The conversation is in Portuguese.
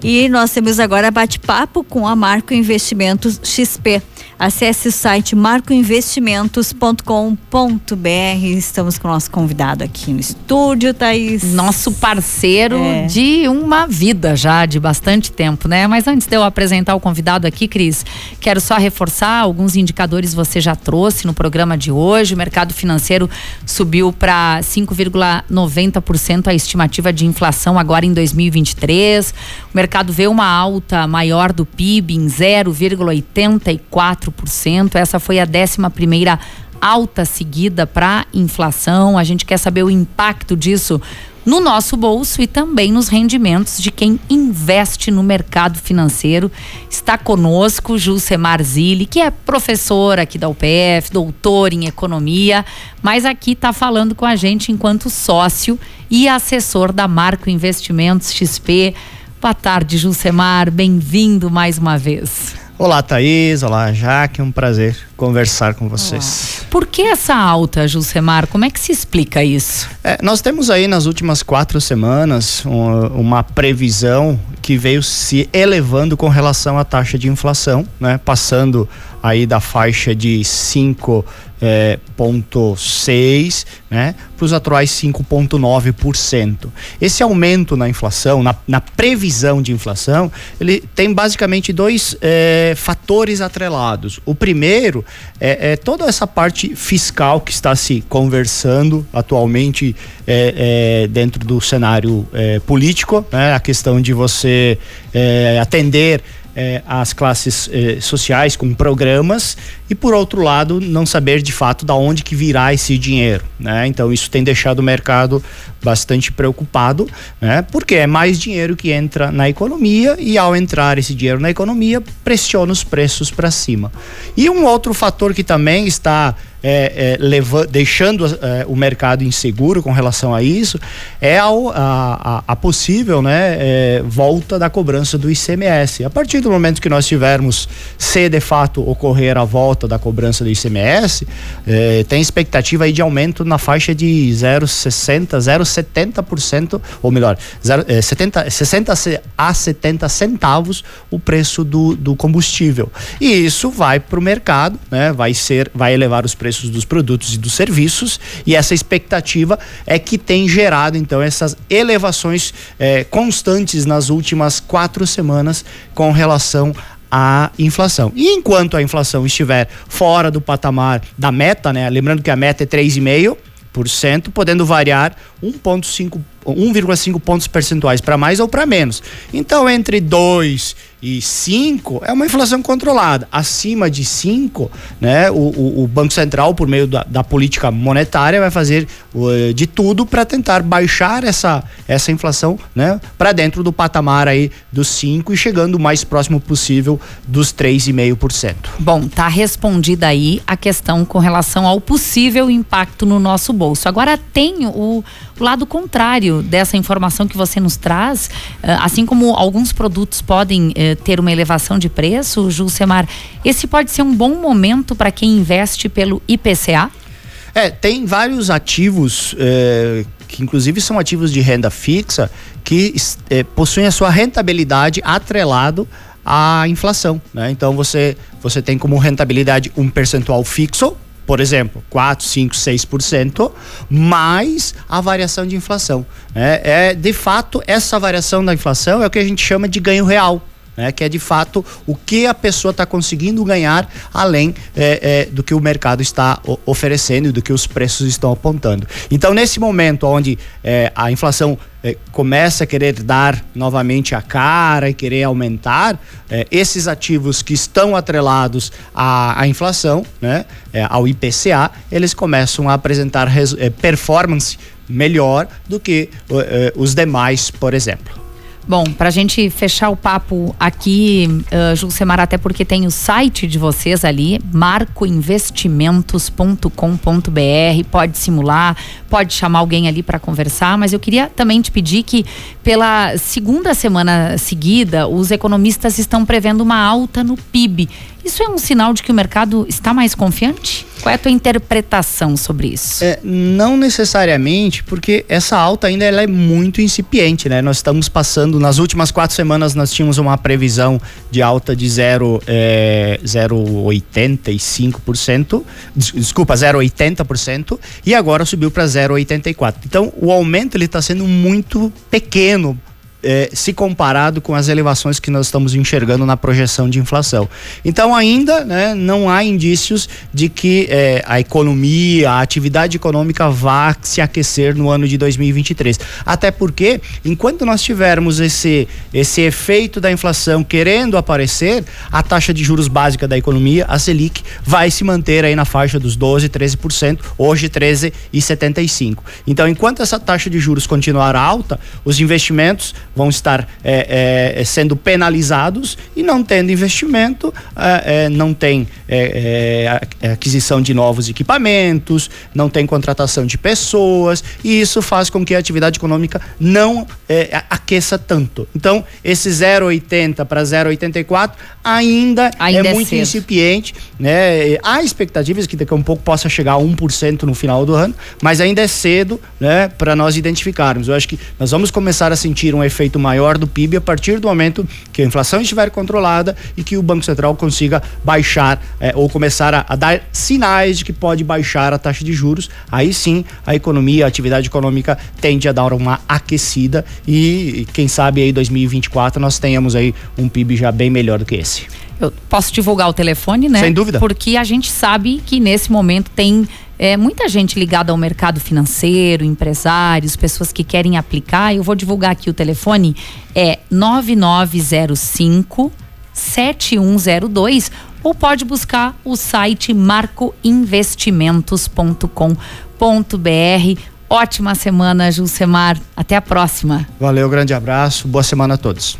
E nós temos agora bate-papo com a Marco Investimentos XP. Acesse o site marcoinvestimentos.com.br. Estamos com o nosso convidado aqui no estúdio, Thaís. Nosso parceiro é. de uma vida já, de bastante tempo, né? Mas antes de eu apresentar o convidado aqui, Cris, quero só reforçar alguns indicadores você já trouxe no programa de hoje. O mercado financeiro subiu para 5,90% a estimativa de inflação agora em 2023. O mercado vê uma alta maior do PIB em 0,84 4%. Essa foi a 11 primeira alta seguida para inflação. A gente quer saber o impacto disso no nosso bolso e também nos rendimentos de quem investe no mercado financeiro. Está conosco Julcemar Zilli, que é professor aqui da UPF, doutor em economia, mas aqui está falando com a gente enquanto sócio e assessor da Marco Investimentos XP. Boa tarde, Julcemar. Bem-vindo mais uma vez. Olá, Thaís. Olá, Jaque. Um prazer conversar com vocês. Olá. Por que essa alta, Jusemar? Como é que se explica isso? É, nós temos aí nas últimas quatro semanas uma, uma previsão que veio se elevando com relação à taxa de inflação, né? Passando aí da faixa de 5,6 é, né, para os atuais 5,9%. Esse aumento na inflação, na, na, previsão de inflação, ele tem basicamente dois é, fatores atrelados. O primeiro é, é, toda essa parte fiscal que está se conversando atualmente é, é, dentro do cenário é, político, né, a questão de você é, atender eh, as classes eh, sociais com programas e por outro lado não saber de fato da onde que virá esse dinheiro, né? Então isso tem deixado o mercado bastante preocupado, né? Porque é mais dinheiro que entra na economia e ao entrar esse dinheiro na economia pressiona os preços para cima. E um outro fator que também está é, é, deixando é, o mercado inseguro com relação a isso é ao, a, a, a, possível né, é, volta da cobrança do ICMS. A partir do momento que nós tivermos, se de fato ocorrer a volta da cobrança do ICMS, é, tem expectativa aí de aumento na faixa de 0,60, 0,70%, ou melhor, 0, 70, 60 a 70 centavos o preço do, do combustível. E isso vai para o mercado, né, vai, ser, vai elevar os preços preços dos produtos e dos serviços, e essa expectativa é que tem gerado então essas elevações eh, constantes nas últimas quatro semanas com relação à inflação. E enquanto a inflação estiver fora do patamar da meta, né? Lembrando que a meta é 3,5%, podendo variar 1,5 1,5 pontos percentuais para mais ou para menos. Então, entre 2 e 5 é uma inflação controlada. Acima de 5, né, o, o, o, Banco Central, por meio da, da política monetária, vai fazer uh, de tudo para tentar baixar essa, essa inflação né, para dentro do patamar aí dos 5 e chegando o mais próximo possível dos 3,5%. Bom, tá respondida aí a questão com relação ao possível impacto no nosso bolso. Agora tem o, o lado contrário dessa informação que você nos traz, uh, assim como alguns produtos podem uh, ter uma elevação de preço, Julcemar, esse pode ser um bom momento para quem investe pelo IPCA? É, tem vários ativos eh, que inclusive são ativos de renda fixa que eh, possuem a sua rentabilidade atrelado à inflação, né? Então você você tem como rentabilidade um percentual fixo por exemplo, 4, 5, 6%, mais a variação de inflação. É, é, de fato, essa variação da inflação é o que a gente chama de ganho real né? Que é de fato o que a pessoa está conseguindo ganhar além é, é, do que o mercado está oferecendo e do que os preços estão apontando. Então, nesse momento onde é, a inflação é, começa a querer dar novamente a cara e querer aumentar, é, esses ativos que estão atrelados à, à inflação, né, é, ao IPCA, eles começam a apresentar é, performance melhor do que é, os demais, por exemplo. Bom, para a gente fechar o papo aqui, uh, Julcemar, até porque tem o site de vocês ali, marcoinvestimentos.com.br, pode simular, pode chamar alguém ali para conversar, mas eu queria também te pedir que pela segunda semana seguida, os economistas estão prevendo uma alta no PIB Isso é um sinal de que o mercado está mais confiante? Qual é a tua interpretação sobre isso? É, não necessariamente, porque essa alta ainda ela é muito incipiente, né? Nós estamos passando, nas últimas quatro semanas nós tínhamos uma previsão de alta de 0,85%, é, 0,85%, desculpa, 0,80% e agora subiu para 0,84%. Então o aumento ele está sendo muito pequeno é, se comparado com as elevações que nós estamos enxergando na projeção de inflação. Então, ainda né, não há indícios de que é, a economia, a atividade econômica vá se aquecer no ano de 2023. Até porque, enquanto nós tivermos esse, esse efeito da inflação querendo aparecer, a taxa de juros básica da economia, a Selic, vai se manter aí na faixa dos 12, 13%, hoje 13,75%. Então, enquanto essa taxa de juros continuar alta, os investimentos vão estar é, é, sendo penalizados e não tendo investimento, é, é não tem é, é, aquisição de novos equipamentos, não tem contratação de pessoas e isso faz com que a atividade econômica não aqueça tanto. Então, esse 0,80 para 0,84 ainda, ainda é muito incipiente, né? Há expectativas que daqui a um pouco possa chegar a 1% no final do ano, mas ainda é cedo, né, para nós identificarmos. Eu acho que nós vamos começar a sentir um efeito efeito maior do PIB a partir do momento que a inflação estiver controlada e que o Banco Central consiga baixar é, ou começar a, a, dar sinais de que pode baixar a taxa de juros. Aí sim a economia, a atividade econômica tende a dar uma aquecida e, quem sabe aí 2024 nós tenhamos aí um PIB já bem melhor do que esse. Eu posso divulgar o telefone, né? Sem dúvida. Porque a gente sabe que nesse momento tem é, muita gente ligada ao mercado financeiro, empresários, pessoas que querem aplicar. Eu vou divulgar aqui o telefone, é 9905 7102 ou pode buscar o site marcoinvestimentos.com.br. Ótima semana, Julcemar. Até a próxima. Valeu, grande abraço. Boa semana a todos.